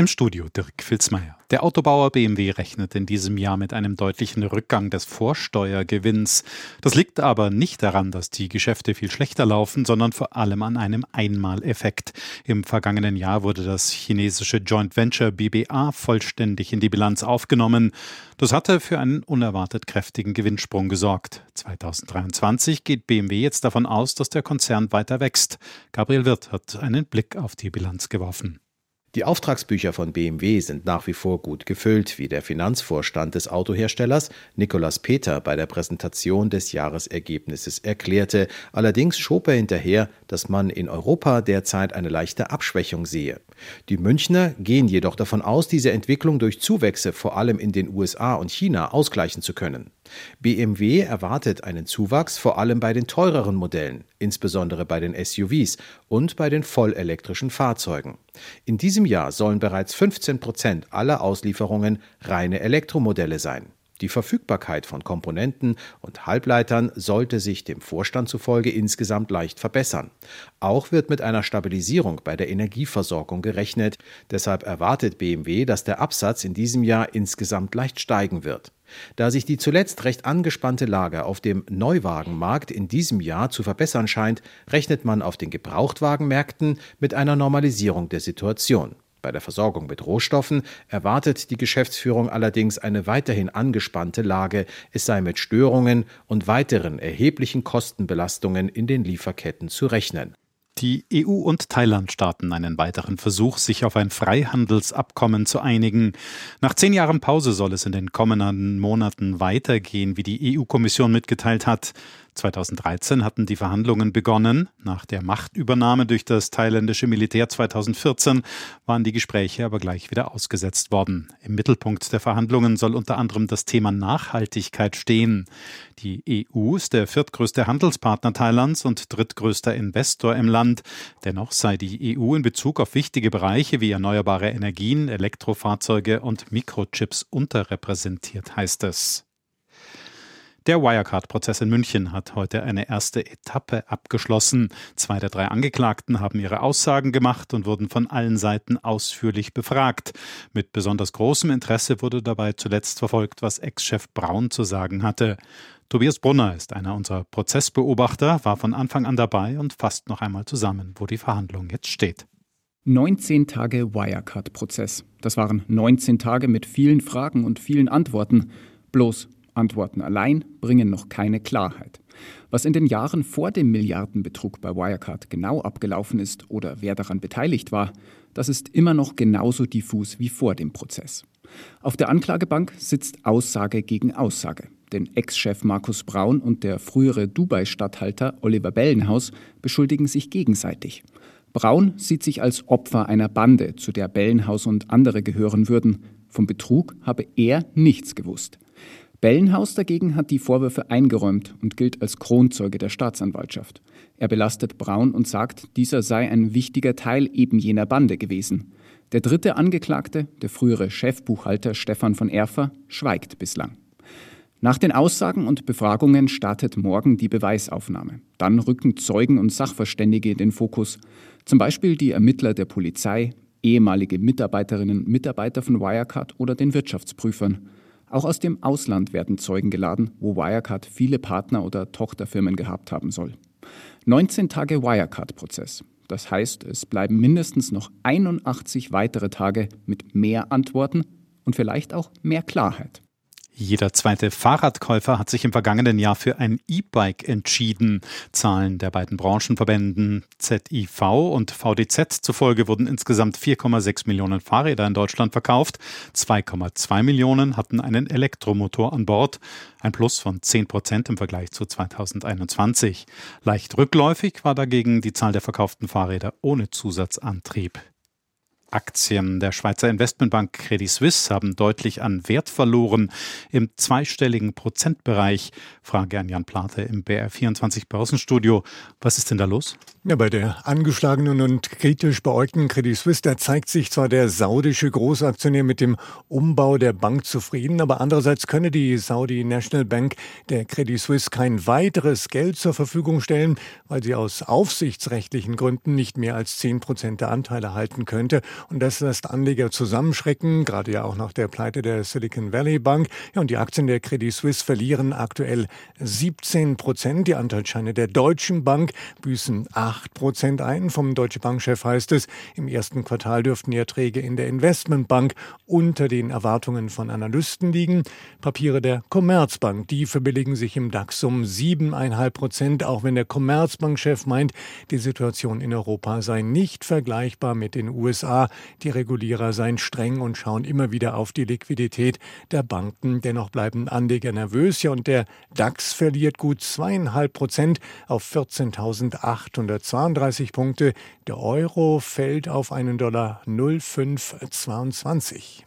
Im Studio Dirk Filzmeier. Der Autobauer BMW rechnet in diesem Jahr mit einem deutlichen Rückgang des Vorsteuergewinns. Das liegt aber nicht daran, dass die Geschäfte viel schlechter laufen, sondern vor allem an einem Einmaleffekt. Im vergangenen Jahr wurde das chinesische Joint Venture BBA vollständig in die Bilanz aufgenommen. Das hatte für einen unerwartet kräftigen Gewinnsprung gesorgt. 2023 geht BMW jetzt davon aus, dass der Konzern weiter wächst. Gabriel Wirth hat einen Blick auf die Bilanz geworfen. Die Auftragsbücher von BMW sind nach wie vor gut gefüllt, wie der Finanzvorstand des Autoherstellers Nicolas Peter bei der Präsentation des Jahresergebnisses erklärte. Allerdings schob er hinterher, dass man in Europa derzeit eine leichte Abschwächung sehe. Die Münchner gehen jedoch davon aus, diese Entwicklung durch Zuwächse vor allem in den USA und China ausgleichen zu können. BMW erwartet einen Zuwachs vor allem bei den teureren Modellen, insbesondere bei den SUVs und bei den vollelektrischen Fahrzeugen. In diesem Jahr sollen bereits 15 Prozent aller Auslieferungen reine Elektromodelle sein. Die Verfügbarkeit von Komponenten und Halbleitern sollte sich dem Vorstand zufolge insgesamt leicht verbessern. Auch wird mit einer Stabilisierung bei der Energieversorgung gerechnet. Deshalb erwartet BMW, dass der Absatz in diesem Jahr insgesamt leicht steigen wird. Da sich die zuletzt recht angespannte Lage auf dem Neuwagenmarkt in diesem Jahr zu verbessern scheint, rechnet man auf den Gebrauchtwagenmärkten mit einer Normalisierung der Situation. Bei der Versorgung mit Rohstoffen erwartet die Geschäftsführung allerdings eine weiterhin angespannte Lage, es sei mit Störungen und weiteren erheblichen Kostenbelastungen in den Lieferketten zu rechnen. Die EU und Thailand starten einen weiteren Versuch, sich auf ein Freihandelsabkommen zu einigen. Nach zehn Jahren Pause soll es in den kommenden Monaten weitergehen, wie die EU-Kommission mitgeteilt hat. 2013 hatten die Verhandlungen begonnen. Nach der Machtübernahme durch das thailändische Militär 2014 waren die Gespräche aber gleich wieder ausgesetzt worden. Im Mittelpunkt der Verhandlungen soll unter anderem das Thema Nachhaltigkeit stehen. Die EU ist der viertgrößte Handelspartner Thailands und drittgrößter Investor im Land. Dennoch sei die EU in Bezug auf wichtige Bereiche wie erneuerbare Energien, Elektrofahrzeuge und Mikrochips unterrepräsentiert, heißt es. Der Wirecard-Prozess in München hat heute eine erste Etappe abgeschlossen. Zwei der drei Angeklagten haben ihre Aussagen gemacht und wurden von allen Seiten ausführlich befragt. Mit besonders großem Interesse wurde dabei zuletzt verfolgt, was Ex-Chef Braun zu sagen hatte. Tobias Brunner ist einer unserer Prozessbeobachter, war von Anfang an dabei und fasst noch einmal zusammen, wo die Verhandlung jetzt steht. 19 Tage Wirecard-Prozess. Das waren 19 Tage mit vielen Fragen und vielen Antworten. Bloß Antworten allein bringen noch keine Klarheit. Was in den Jahren vor dem Milliardenbetrug bei Wirecard genau abgelaufen ist oder wer daran beteiligt war, das ist immer noch genauso diffus wie vor dem Prozess. Auf der Anklagebank sitzt Aussage gegen Aussage. Denn Ex-Chef Markus Braun und der frühere Dubai-Statthalter Oliver Bellenhaus beschuldigen sich gegenseitig. Braun sieht sich als Opfer einer Bande, zu der Bellenhaus und andere gehören würden. Vom Betrug habe er nichts gewusst. Bellenhaus dagegen hat die Vorwürfe eingeräumt und gilt als Kronzeuge der Staatsanwaltschaft. Er belastet Braun und sagt, dieser sei ein wichtiger Teil eben jener Bande gewesen. Der dritte Angeklagte, der frühere Chefbuchhalter Stefan von Erfer, schweigt bislang. Nach den Aussagen und Befragungen startet morgen die Beweisaufnahme. Dann rücken Zeugen und Sachverständige in den Fokus. Zum Beispiel die Ermittler der Polizei, ehemalige Mitarbeiterinnen und Mitarbeiter von Wirecard oder den Wirtschaftsprüfern. Auch aus dem Ausland werden Zeugen geladen, wo Wirecard viele Partner oder Tochterfirmen gehabt haben soll. 19 Tage Wirecard-Prozess. Das heißt, es bleiben mindestens noch 81 weitere Tage mit mehr Antworten und vielleicht auch mehr Klarheit. Jeder zweite Fahrradkäufer hat sich im vergangenen Jahr für ein E-Bike entschieden. Zahlen der beiden Branchenverbänden ZIV und VDZ zufolge wurden insgesamt 4,6 Millionen Fahrräder in Deutschland verkauft. 2,2 Millionen hatten einen Elektromotor an Bord. Ein Plus von 10 Prozent im Vergleich zu 2021. Leicht rückläufig war dagegen die Zahl der verkauften Fahrräder ohne Zusatzantrieb. Aktien der Schweizer Investmentbank Credit Suisse haben deutlich an Wert verloren im zweistelligen Prozentbereich. Frage an Jan Plate im BR24 Börsenstudio. Was ist denn da los? Ja, bei der angeschlagenen und kritisch beäugten Credit Suisse, da zeigt sich zwar der saudische Großaktionär mit dem Umbau der Bank zufrieden, aber andererseits könne die Saudi National Bank der Credit Suisse kein weiteres Geld zur Verfügung stellen, weil sie aus aufsichtsrechtlichen Gründen nicht mehr als 10 Prozent der Anteile halten könnte. Und das lässt Anleger zusammenschrecken, gerade ja auch nach der Pleite der Silicon Valley Bank. Ja, und die Aktien der Credit Suisse verlieren aktuell 17 Prozent. Die Anteilsscheine der Deutschen Bank büßen 8 Prozent ein. Vom Deutsche Bankchef heißt es, im ersten Quartal dürften die Erträge in der Investmentbank unter den Erwartungen von Analysten liegen. Papiere der Commerzbank, die verbilligen sich im DAX um 7,5 Prozent, auch wenn der Commerzbankchef meint, die Situation in Europa sei nicht vergleichbar mit den USA. Die Regulierer seien streng und schauen immer wieder auf die Liquidität der Banken. Dennoch bleiben Anleger nervös. Ja, und der DAX verliert gut zweieinhalb Prozent auf 14.832 Punkte. Der Euro fällt auf einen Dollar 0,522.